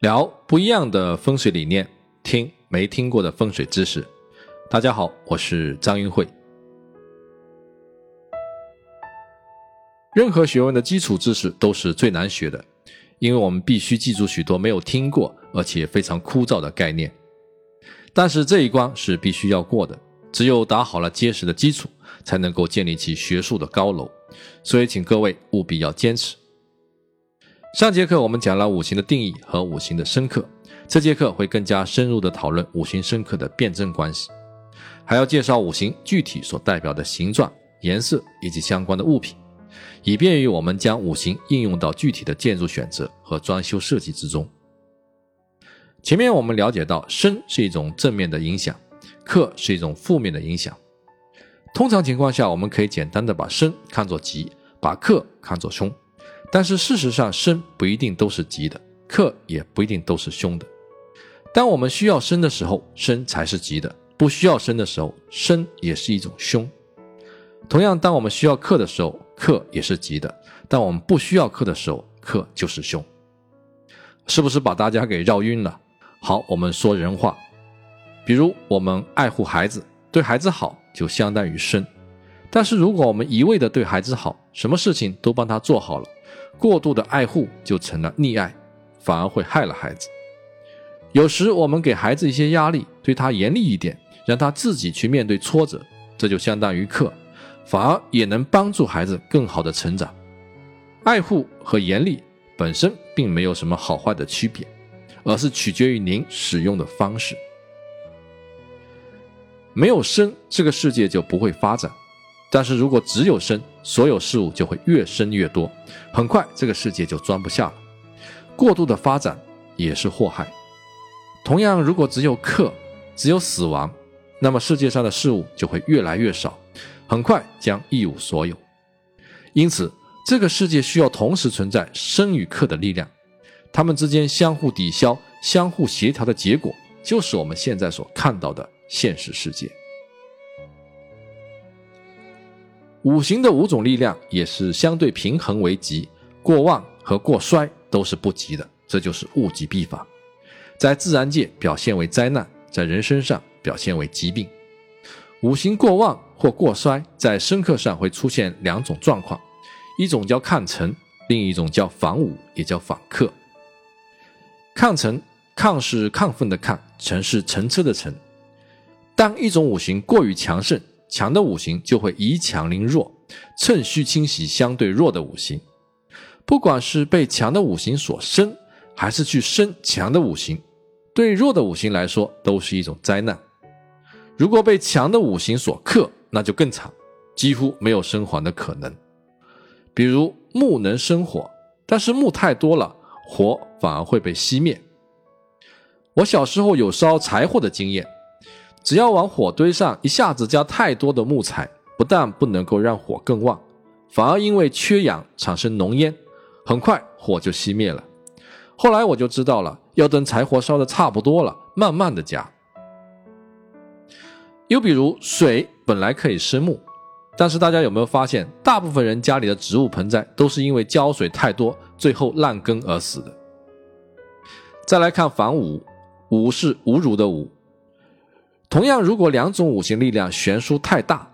聊不一样的风水理念，听没听过的风水知识。大家好，我是张云慧。任何学问的基础知识都是最难学的，因为我们必须记住许多没有听过而且非常枯燥的概念。但是这一关是必须要过的，只有打好了结实的基础，才能够建立起学术的高楼。所以，请各位务必要坚持。上节课我们讲了五行的定义和五行的生克，这节课会更加深入的讨论五行生克的辩证关系，还要介绍五行具体所代表的形状、颜色以及相关的物品，以便于我们将五行应用到具体的建筑选择和装修设计之中。前面我们了解到，生是一种正面的影响，克是一种负面的影响。通常情况下，我们可以简单的把生看作吉，把克看作凶。但是事实上，生不一定都是吉的，克也不一定都是凶的。当我们需要生的时候，生才是吉的；不需要生的时候，生也是一种凶。同样，当我们需要克的时候，克也是吉的；但我们不需要克的时候，克就是凶。是不是把大家给绕晕了？好，我们说人话，比如我们爱护孩子，对孩子好，就相当于生。但是如果我们一味的对孩子好，什么事情都帮他做好了。过度的爱护就成了溺爱，反而会害了孩子。有时我们给孩子一些压力，对他严厉一点，让他自己去面对挫折，这就相当于克，反而也能帮助孩子更好的成长。爱护和严厉本身并没有什么好坏的区别，而是取决于您使用的方式。没有生，这个世界就不会发展。但是如果只有生，所有事物就会越生越多，很快这个世界就装不下了。过度的发展也是祸害。同样，如果只有克，只有死亡，那么世界上的事物就会越来越少，很快将一无所有。因此，这个世界需要同时存在生与克的力量，它们之间相互抵消、相互协调的结果，就是我们现在所看到的现实世界。五行的五种力量也是相对平衡为吉，过旺和过衰都是不吉的，这就是物极必反。在自然界表现为灾难，在人身上表现为疾病。五行过旺或过衰，在生克上会出现两种状况，一种叫亢辰，另一种叫反武，也叫反克。抗辰，抗是亢奋的亢，辰是乘车的辰。当一种五行过于强盛。强的五行就会以强凌弱，趁虚侵袭相对弱的五行。不管是被强的五行所生，还是去生强的五行，对弱的五行来说都是一种灾难。如果被强的五行所克，那就更惨，几乎没有生还的可能。比如木能生火，但是木太多了，火反而会被熄灭。我小时候有烧柴火的经验。只要往火堆上一下子加太多的木材，不但不能够让火更旺，反而因为缺氧产生浓烟，很快火就熄灭了。后来我就知道了，要等柴火烧的差不多了，慢慢的加。又比如水本来可以生木，但是大家有没有发现，大部分人家里的植物盆栽都是因为浇水太多，最后烂根而死的。再来看反五，五是侮辱的五。同样，如果两种五行力量悬殊太大，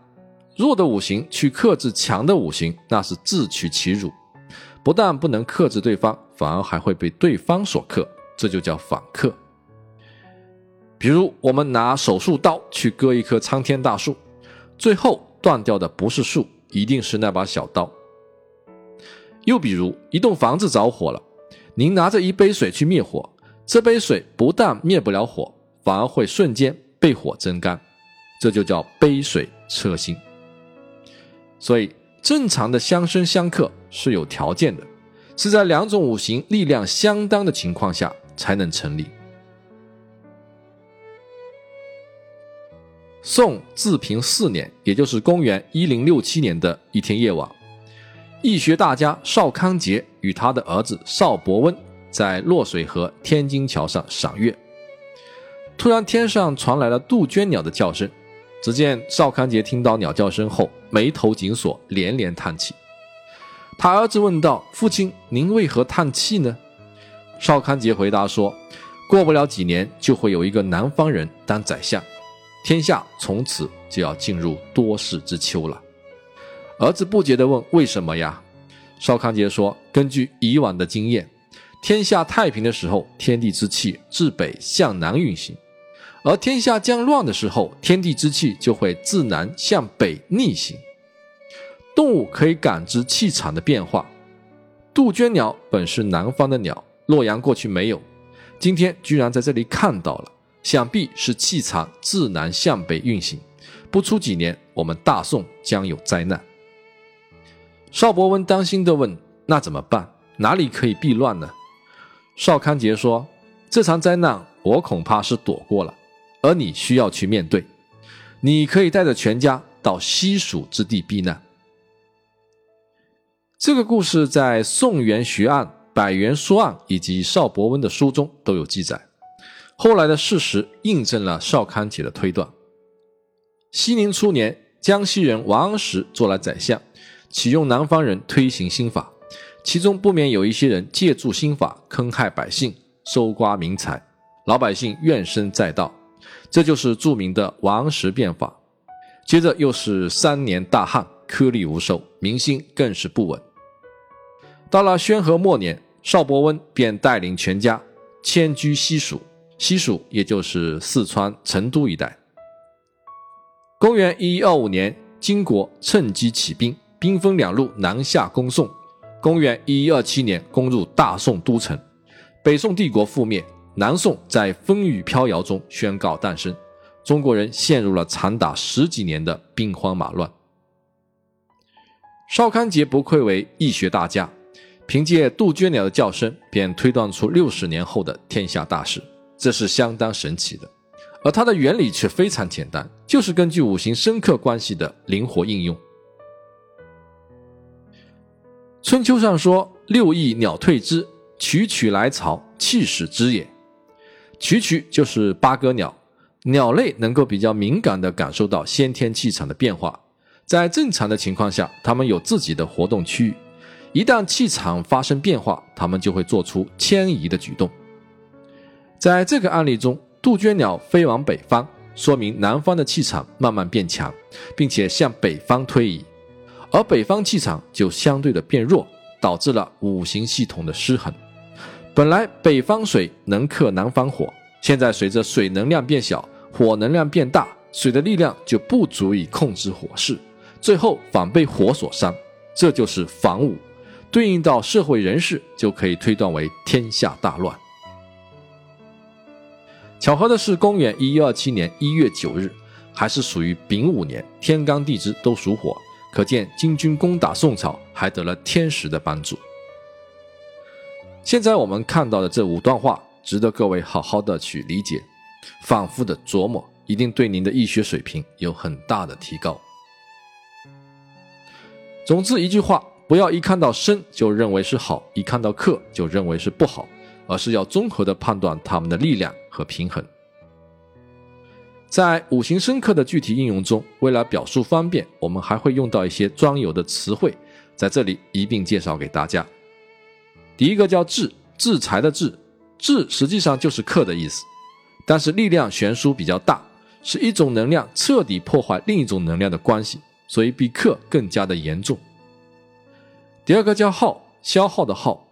弱的五行去克制强的五行，那是自取其辱，不但不能克制对方，反而还会被对方所克，这就叫反克。比如，我们拿手术刀去割一棵苍天大树，最后断掉的不是树，一定是那把小刀。又比如，一栋房子着火了，您拿着一杯水去灭火，这杯水不但灭不了火，反而会瞬间。被火蒸干，这就叫杯水车薪。所以，正常的相生相克是有条件的，是在两种五行力量相当的情况下才能成立。宋治平四年，也就是公元一零六七年的一天夜晚，易学大家邵康节与他的儿子邵伯温在洛水河天津桥上赏月。突然，天上传来了杜鹃鸟的叫声。只见邵康节听到鸟叫声后，眉头紧锁，连连叹气。他儿子问道：“父亲，您为何叹气呢？”邵康节回答说：“过不了几年，就会有一个南方人当宰相，天下从此就要进入多事之秋了。”儿子不解地问：“为什么呀？”邵康节说：“根据以往的经验，天下太平的时候，天地之气自北向南运行；而天下将乱的时候，天地之气就会自南向北逆行。动物可以感知气场的变化。杜鹃鸟本是南方的鸟，洛阳过去没有，今天居然在这里看到了，想必是气场自南向北运行。不出几年，我们大宋将有灾难。”邵伯温担心地问：“那怎么办？哪里可以避乱呢？”邵康节说：“这场灾难，我恐怕是躲过了，而你需要去面对。你可以带着全家到西蜀之地避难。”这个故事在《宋元学案》《百元书案》以及邵伯温的书中都有记载。后来的事实印证了邵康节的推断。熙宁初年，江西人王安石做了宰相。启用南方人推行新法，其中不免有一些人借助新法坑害百姓、搜刮民财，老百姓怨声载道，这就是著名的王石变法。接着又是三年大旱，颗粒无收，民心更是不稳。到了宣和末年，邵伯温便带领全家迁居西蜀，西蜀也就是四川成都一带。公元一一二五年，金国趁机起兵。兵分两路南下攻宋。公元一一二七年，攻入大宋都城，北宋帝国覆灭，南宋在风雨飘摇中宣告诞生。中国人陷入了长达十几年的兵荒马乱。邵康节不愧为易学大家，凭借杜鹃鸟的叫声便推断出六十年后的天下大事，这是相当神奇的。而它的原理却非常简单，就是根据五行生克关系的灵活应用。春秋上说：“六翼鸟退之，曲曲来巢，气始之也。”曲曲就是八哥鸟，鸟类能够比较敏感地感受到先天气场的变化。在正常的情况下，它们有自己的活动区域，一旦气场发生变化，它们就会做出迁移的举动。在这个案例中，杜鹃鸟飞往北方，说明南方的气场慢慢变强，并且向北方推移。而北方气场就相对的变弱，导致了五行系统的失衡。本来北方水能克南方火，现在随着水能量变小，火能量变大，水的力量就不足以控制火势，最后反被火所伤。这就是防五，对应到社会人士就可以推断为天下大乱。巧合的是，公元一一二七年一月九日，还是属于丙午年，天干地支都属火。可见金军攻打宋朝还得了天时的帮助。现在我们看到的这五段话，值得各位好好的去理解，反复的琢磨，一定对您的易学水平有很大的提高。总之一句话，不要一看到生就认为是好，一看到克就认为是不好，而是要综合的判断它们的力量和平衡。在五行生克的具体应用中，为了表述方便，我们还会用到一些专有的词汇，在这里一并介绍给大家。第一个叫制，制裁的制，制实际上就是克的意思，但是力量悬殊比较大，是一种能量彻底破坏另一种能量的关系，所以比克更加的严重。第二个叫耗，消耗的耗，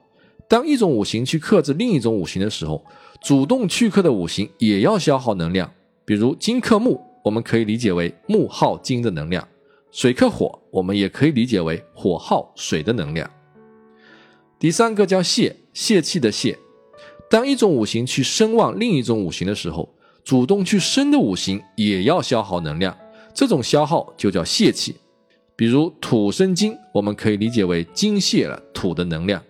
当一种五行去克制另一种五行的时候，主动去克的五行也要消耗能量。比如金克木，我们可以理解为木耗金的能量；水克火，我们也可以理解为火耗水的能量。第三个叫泄，泄气的泄。当一种五行去生旺另一种五行的时候，主动去生的五行也要消耗能量，这种消耗就叫泄气。比如土生金，我们可以理解为金泄了土的能量。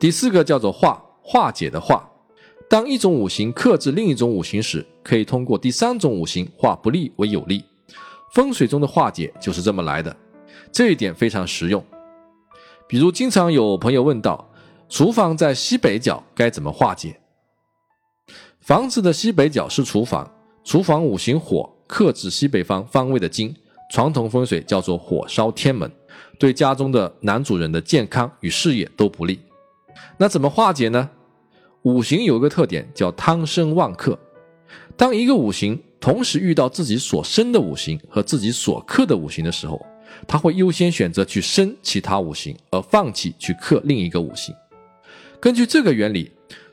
第四个叫做化，化解的化。当一种五行克制另一种五行时，可以通过第三种五行化不利为有利。风水中的化解就是这么来的，这一点非常实用。比如，经常有朋友问到，厨房在西北角该怎么化解？房子的西北角是厨房，厨房五行火克制西北方方位的金，传统风水叫做火烧天门，对家中的男主人的健康与事业都不利。那怎么化解呢？五行有个特点叫汤生旺克，当一个五行同时遇到自己所生的五行和自己所克的五行的时候，他会优先选择去生其他五行，而放弃去克另一个五行。根据这个原理，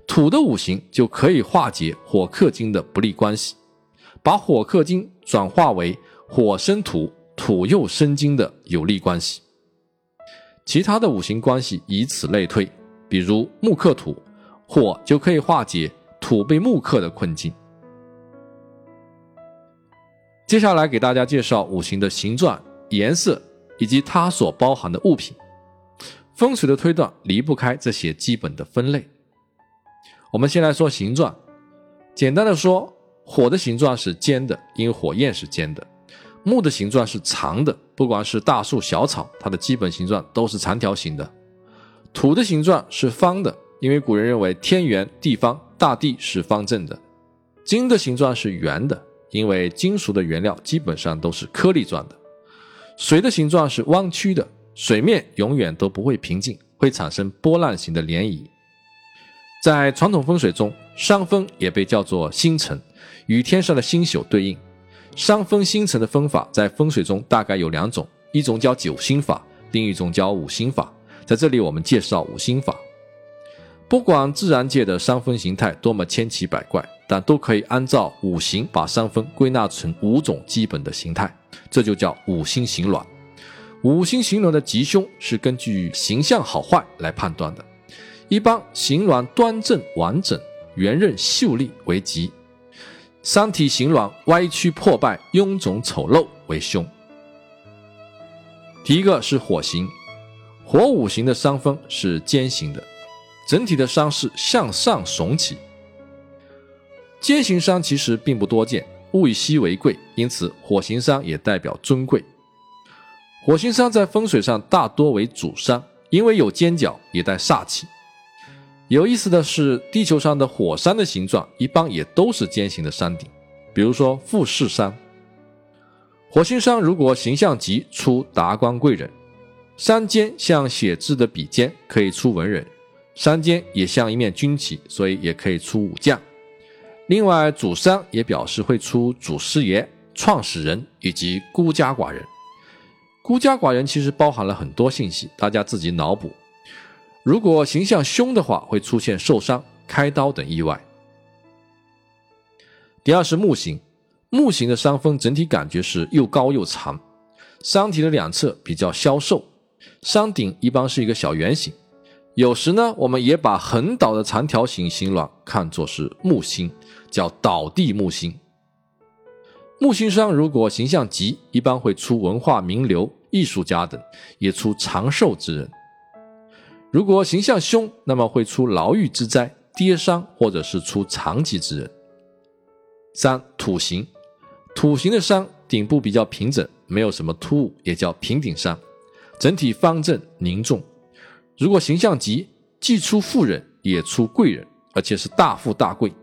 土的五行就可以化解火克金的不利关系，把火克金转化为火生土、土又生金的有利关系。其他的五行关系以此类推，比如木克土。火就可以化解土被木克的困境。接下来给大家介绍五行的形状、颜色以及它所包含的物品。风水的推断离不开这些基本的分类。我们先来说形状，简单的说，火的形状是尖的，因为火焰是尖的；木的形状是长的，不管是大树小草，它的基本形状都是长条形的；土的形状是方的。因为古人认为天圆地方，大地是方正的。金的形状是圆的，因为金属的原料基本上都是颗粒状的。水的形状是弯曲的，水面永远都不会平静，会产生波浪形的涟漪。在传统风水中，山峰也被叫做星辰，与天上的星宿对应。山峰星辰的分法在风水中大概有两种，一种叫九星法，另一种叫五星法。在这里，我们介绍五星法。不管自然界的山峰形态多么千奇百怪，但都可以按照五行把山峰归纳成五种基本的形态，这就叫五星形卵。五星形卵的吉凶是根据形象好坏来判断的。一般形卵端正完整、圆润秀丽为吉；山体形卵歪曲破败、臃肿丑陋为凶。第一个是火形，火五行的山峰是尖形的。整体的山势向上耸起，尖形山其实并不多见，物以稀为贵，因此火形山也代表尊贵。火形山在风水上大多为主山，因为有尖角，也带煞气。有意思的是，地球上的火山的形状一般也都是尖形的山顶，比如说富士山。火星山如果形象吉，出达官贵人；山尖像写字的笔尖，可以出文人。山尖也像一面军旗，所以也可以出武将。另外，主山也表示会出祖师爷、创始人以及孤家寡人。孤家寡人其实包含了很多信息，大家自己脑补。如果形象凶的话，会出现受伤、开刀等意外。第二是木型，木型的山峰整体感觉是又高又长，山体的两侧比较消瘦，山顶一般是一个小圆形。有时呢，我们也把横倒的长条形星卵看作是木星，叫倒地木星。木星山如果形象吉，一般会出文化名流、艺术家等，也出长寿之人；如果形象凶，那么会出牢狱之灾、跌伤，或者是出残疾之人。三土形，土形的山顶部比较平整，没有什么突兀，也叫平顶山，整体方正凝重。如果形象吉，既出富人，也出贵人，而且是大富大贵，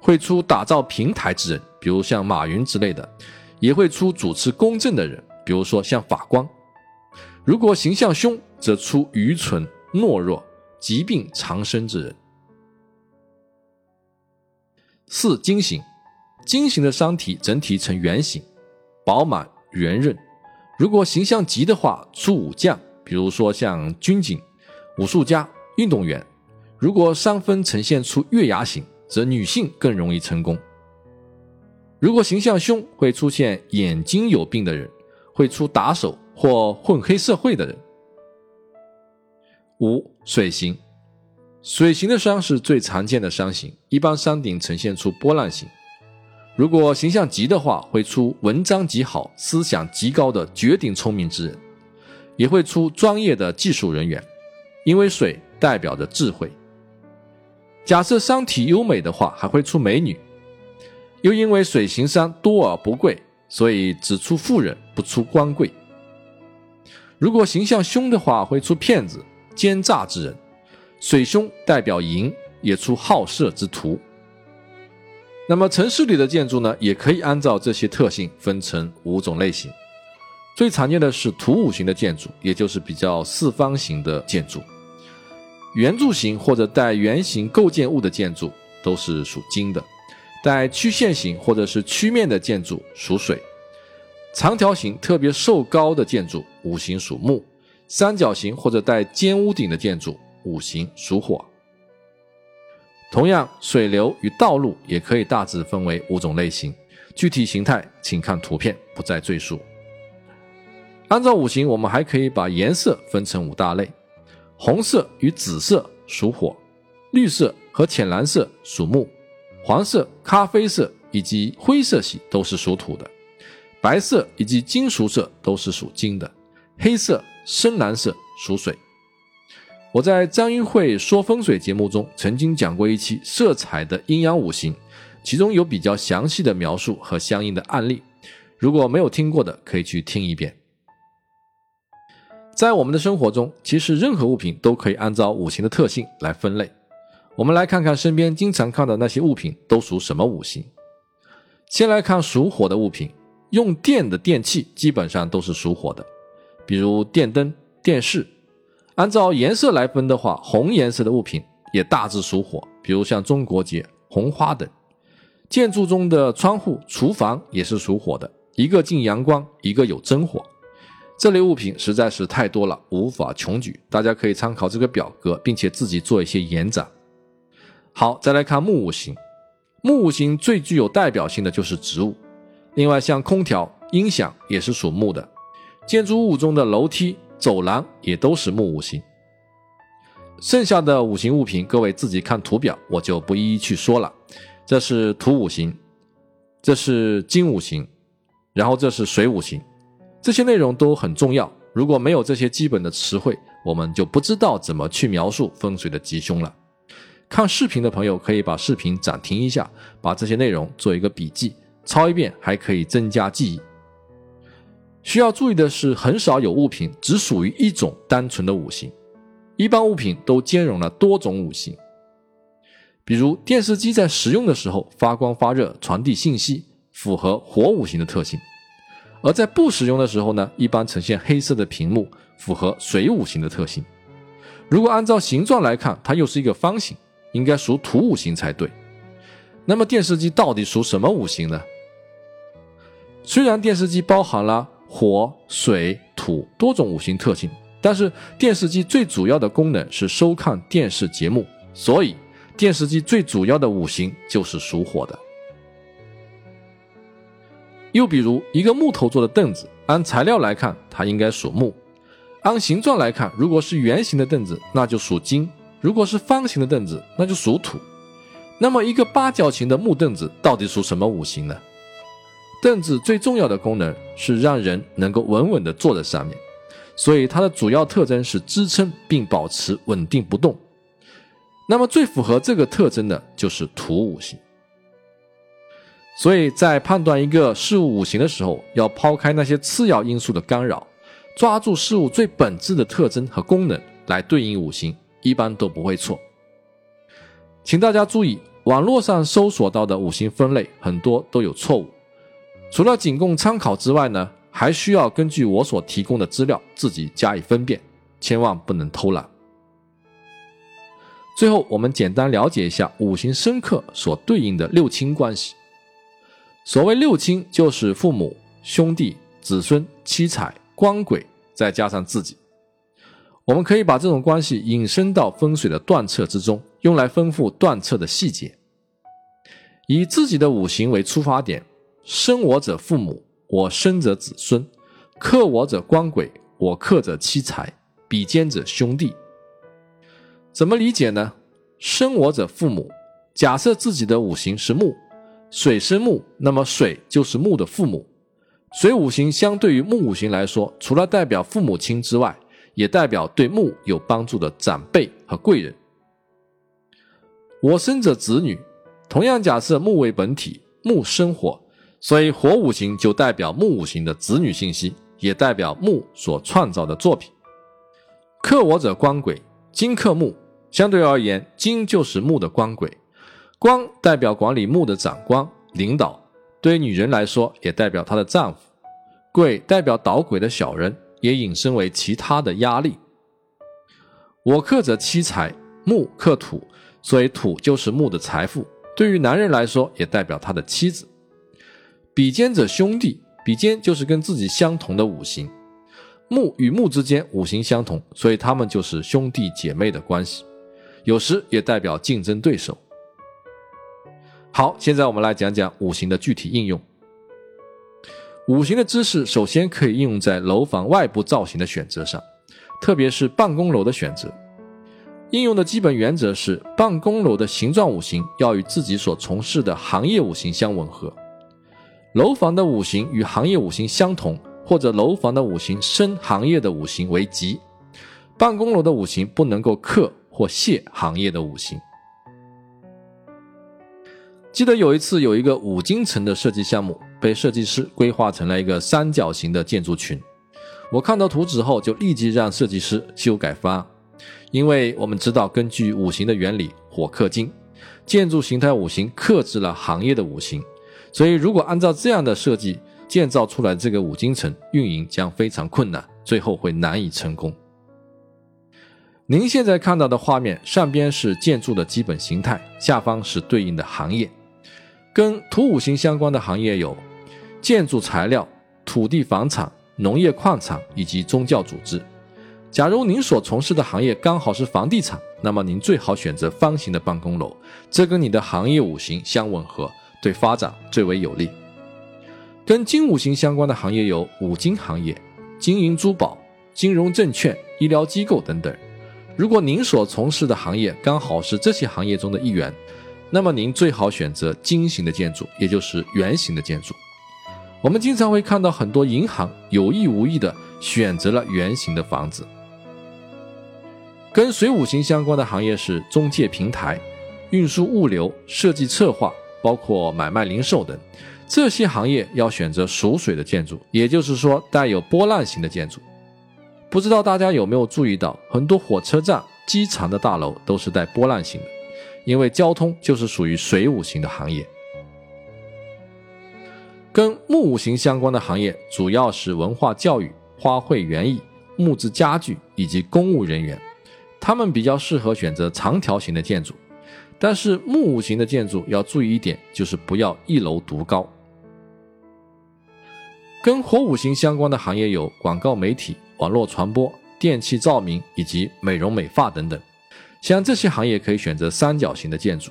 会出打造平台之人，比如像马云之类的，也会出主持公正的人，比如说像法官。如果形象凶，则出愚蠢、懦弱、疾病缠身之人。四金型，金型的山体整体呈圆形，饱满圆润。如果形象吉的话，出武将。比如说像军警、武术家、运动员，如果山峰呈现出月牙形，则女性更容易成功。如果形象凶，会出现眼睛有病的人，会出打手或混黑社会的人。五水形，水形的伤是最常见的伤型，一般山顶呈现出波浪形。如果形象吉的话，会出文章极好、思想极高的绝顶聪明之人。也会出专业的技术人员，因为水代表着智慧。假设山体优美的话，还会出美女。又因为水行山多而不贵，所以只出富人，不出官贵。如果形象凶的话，会出骗子、奸诈之人。水凶代表淫，也出好色之徒。那么城市里的建筑呢，也可以按照这些特性分成五种类型。最常见的是土五行的建筑，也就是比较四方形的建筑。圆柱形或者带圆形构建物的建筑都是属金的，带曲线形或者是曲面的建筑属水。长条形特别瘦高的建筑五行属木，三角形或者带尖屋顶的建筑五行属火。同样，水流与道路也可以大致分为五种类型，具体形态请看图片，不再赘述。按照五行，我们还可以把颜色分成五大类：红色与紫色属火，绿色和浅蓝色属木，黄色、咖啡色以及灰色系都是属土的，白色以及金属色都是属金的，黑色、深蓝色属水。我在张云会说风水节目中曾经讲过一期色彩的阴阳五行，其中有比较详细的描述和相应的案例，如果没有听过的，可以去听一遍。在我们的生活中，其实任何物品都可以按照五行的特性来分类。我们来看看身边经常看到那些物品都属什么五行。先来看属火的物品，用电的电器基本上都是属火的，比如电灯、电视。按照颜色来分的话，红颜色的物品也大致属火，比如像中国结、红花等。建筑中的窗户、厨房也是属火的，一个进阳光，一个有真火。这类物品实在是太多了，无法穷举。大家可以参考这个表格，并且自己做一些延展。好，再来看木五行。木五行最具有代表性的就是植物，另外像空调、音响也是属木的。建筑物中的楼梯、走廊也都是木五行。剩下的五行物品，各位自己看图表，我就不一一去说了。这是土五行，这是金五行，然后这是水五行。这些内容都很重要，如果没有这些基本的词汇，我们就不知道怎么去描述风水的吉凶了。看视频的朋友可以把视频暂停一下，把这些内容做一个笔记，抄一遍还可以增加记忆。需要注意的是，很少有物品只属于一种单纯的五行，一般物品都兼容了多种五行。比如电视机在使用的时候发光发热，传递信息，符合火五行的特性。而在不使用的时候呢，一般呈现黑色的屏幕，符合水五行的特性。如果按照形状来看，它又是一个方形，应该属土五行才对。那么电视机到底属什么五行呢？虽然电视机包含了火、水、土多种五行特性，但是电视机最主要的功能是收看电视节目，所以电视机最主要的五行就是属火的。又比如一个木头做的凳子，按材料来看，它应该属木；按形状来看，如果是圆形的凳子，那就属金；如果是方形的凳子，那就属土。那么一个八角形的木凳子到底属什么五行呢？凳子最重要的功能是让人能够稳稳地坐在上面，所以它的主要特征是支撑并保持稳定不动。那么最符合这个特征的就是土五行。所以在判断一个事物五行的时候，要抛开那些次要因素的干扰，抓住事物最本质的特征和功能来对应五行，一般都不会错。请大家注意，网络上搜索到的五行分类很多都有错误，除了仅供参考之外呢，还需要根据我所提供的资料自己加以分辨，千万不能偷懒。最后，我们简单了解一下五行生克所对应的六亲关系。所谓六亲，就是父母、兄弟、子孙、妻财、官鬼，再加上自己。我们可以把这种关系引申到风水的断测之中，用来丰富断测的细节。以自己的五行为出发点，生我者父母，我生者子孙；克我者官鬼，我克者妻财，比肩者兄弟。怎么理解呢？生我者父母，假设自己的五行是木。水生木，那么水就是木的父母。水五行相对于木五行来说，除了代表父母亲之外，也代表对木有帮助的长辈和贵人。我生者子女，同样假设木为本体，木生火，所以火五行就代表木五行的子女信息，也代表木所创造的作品。克我者官鬼，金克木，相对而言，金就是木的官鬼。官代表管理木的长官、领导，对女人来说也代表她的丈夫。鬼代表捣鬼的小人，也引申为其他的压力。我克者妻财，木克土，所以土就是木的财富。对于男人来说，也代表他的妻子。比肩者兄弟，比肩就是跟自己相同的五行。木与木之间五行相同，所以他们就是兄弟姐妹的关系，有时也代表竞争对手。好，现在我们来讲讲五行的具体应用。五行的知识首先可以应用在楼房外部造型的选择上，特别是办公楼的选择。应用的基本原则是，办公楼的形状五行要与自己所从事的行业五行相吻合。楼房的五行与行业五行相同，或者楼房的五行生行业的五行为吉。办公楼的五行不能够克或泄行业的五行。记得有一次，有一个五金城的设计项目被设计师规划成了一个三角形的建筑群。我看到图纸后，就立即让设计师修改方案，因为我们知道，根据五行的原理，火克金，建筑形态五行克制了行业的五行，所以如果按照这样的设计建造出来这个五金城，运营将非常困难，最后会难以成功。您现在看到的画面，上边是建筑的基本形态，下方是对应的行业。跟土五行相关的行业有建筑材料、土地房产、农业矿产以及宗教组织。假如您所从事的行业刚好是房地产，那么您最好选择方形的办公楼，这跟你的行业五行相吻合，对发展最为有利。跟金五行相关的行业有五金行业、金银珠宝、金融证券、医疗机构等等。如果您所从事的行业刚好是这些行业中的一员。那么您最好选择金型的建筑，也就是圆形的建筑。我们经常会看到很多银行有意无意的选择了圆形的房子。跟水五行相关的行业是中介平台、运输物流、设计策划，包括买卖零售等。这些行业要选择属水的建筑，也就是说带有波浪形的建筑。不知道大家有没有注意到，很多火车站、机场的大楼都是带波浪形的。因为交通就是属于水五行的行业，跟木五行相关的行业主要是文化教育、花卉园艺、木质家具以及公务人员，他们比较适合选择长条形的建筑。但是木五行的建筑要注意一点，就是不要一楼独高。跟火五行相关的行业有广告媒体、网络传播、电器照明以及美容美发等等。像这些行业可以选择三角形的建筑，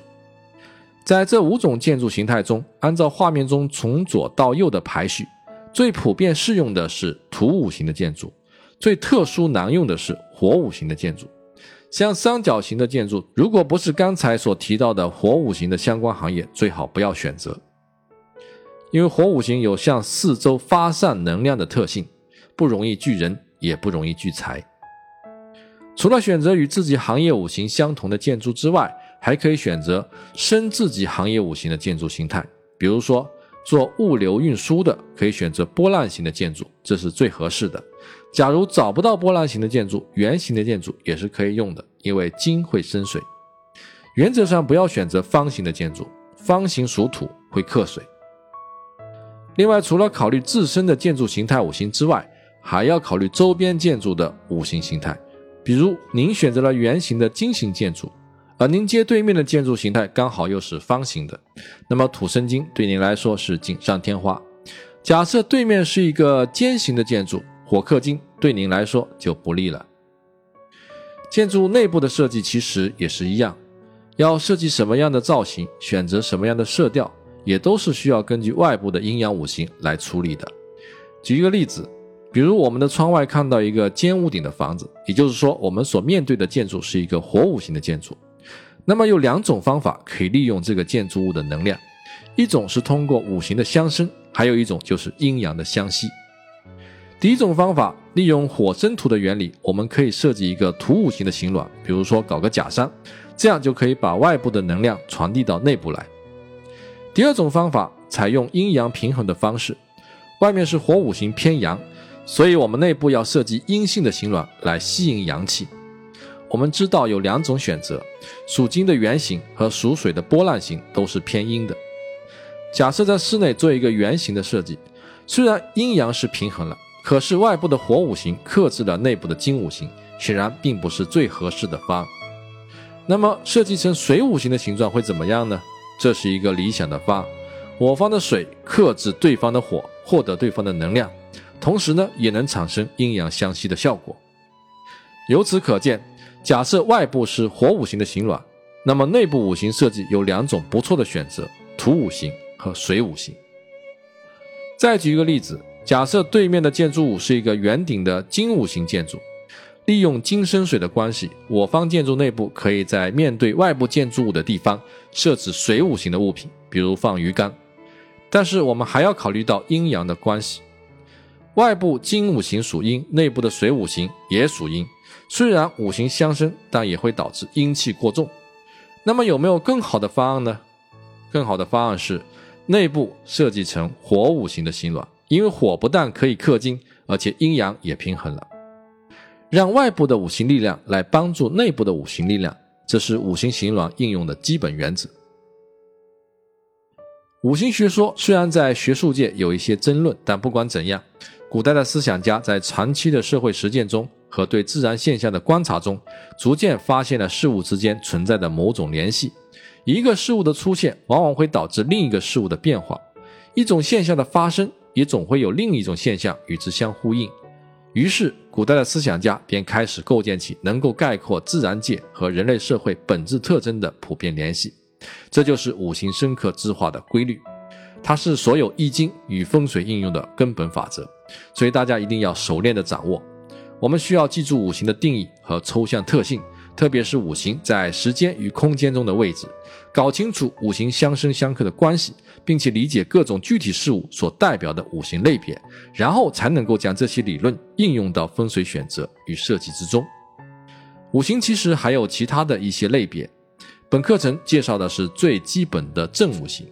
在这五种建筑形态中，按照画面中从左到右的排序，最普遍适用的是土五行的建筑，最特殊难用的是火五行的建筑。像三角形的建筑，如果不是刚才所提到的火五行的相关行业，最好不要选择，因为火五行有向四周发散能量的特性，不容易聚人，也不容易聚财。除了选择与自己行业五行相同的建筑之外，还可以选择生自己行业五行的建筑形态。比如说，做物流运输的，可以选择波浪形的建筑，这是最合适的。假如找不到波浪形的建筑，圆形的建筑也是可以用的，因为金会生水。原则上不要选择方形的建筑，方形属土，会克水。另外，除了考虑自身的建筑形态五行之外，还要考虑周边建筑的五行形态。比如您选择了圆形的金型建筑，而您街对面的建筑形态刚好又是方形的，那么土生金对您来说是锦上添花。假设对面是一个尖形的建筑，火克金对您来说就不利了。建筑内部的设计其实也是一样，要设计什么样的造型，选择什么样的色调，也都是需要根据外部的阴阳五行来处理的。举一个例子。比如我们的窗外看到一个尖屋顶的房子，也就是说，我们所面对的建筑是一个火五行的建筑。那么有两种方法可以利用这个建筑物的能量，一种是通过五行的相生，还有一种就是阴阳的相吸。第一种方法，利用火生土的原理，我们可以设计一个土五行的形卵，比如说搞个假山，这样就可以把外部的能量传递到内部来。第二种方法，采用阴阳平衡的方式，外面是火五行偏阳。所以，我们内部要设计阴性的形卵来吸引阳气。我们知道有两种选择，属金的圆形和属水的波浪形都是偏阴的。假设在室内做一个圆形的设计，虽然阴阳是平衡了，可是外部的火五行克制了内部的金五行，显然并不是最合适的方案。那么设计成水五行的形状会怎么样呢？这是一个理想的方案。我方的水克制对方的火，获得对方的能量，同时呢也能产生阴阳相吸的效果。由此可见，假设外部是火五行的形卵，那么内部五行设计有两种不错的选择：土五行和水五行。再举一个例子，假设对面的建筑物是一个圆顶的金五行建筑，利用金生水的关系，我方建筑内部可以在面对外部建筑物的地方设置水五行的物品，比如放鱼缸。但是我们还要考虑到阴阳的关系，外部金五行属阴，内部的水五行也属阴。虽然五行相生，但也会导致阴气过重。那么有没有更好的方案呢？更好的方案是内部设计成火五行的形卵，因为火不但可以克金，而且阴阳也平衡了。让外部的五行力量来帮助内部的五行力量，这是五行形卵应用的基本原则。五行学说虽然在学术界有一些争论，但不管怎样，古代的思想家在长期的社会实践中和对自然现象的观察中，逐渐发现了事物之间存在的某种联系。一个事物的出现，往往会导致另一个事物的变化；一种现象的发生，也总会有另一种现象与之相呼应。于是，古代的思想家便开始构建起能够概括自然界和人类社会本质特征的普遍联系。这就是五行深刻之化的规律，它是所有易经与风水应用的根本法则，所以大家一定要熟练的掌握。我们需要记住五行的定义和抽象特性，特别是五行在时间与空间中的位置，搞清楚五行相生相克的关系，并且理解各种具体事物所代表的五行类别，然后才能够将这些理论应用到风水选择与设计之中。五行其实还有其他的一些类别。本课程介绍的是最基本的正五行，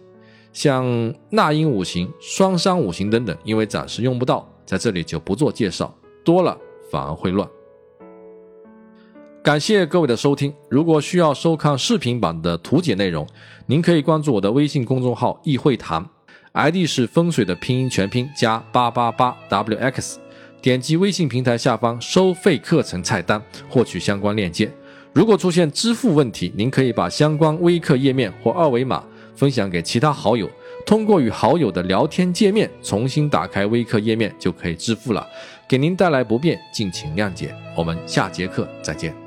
像纳音五行、双商五行等等，因为暂时用不到，在这里就不做介绍，多了反而会乱。感谢各位的收听，如果需要收看视频版的图解内容，您可以关注我的微信公众号“易会谈 ”，ID 是风水的拼音全拼加八八八 wx，点击微信平台下方收费课程菜单，获取相关链接。如果出现支付问题，您可以把相关微课页面或二维码分享给其他好友，通过与好友的聊天界面重新打开微课页面就可以支付了。给您带来不便，敬请谅解。我们下节课再见。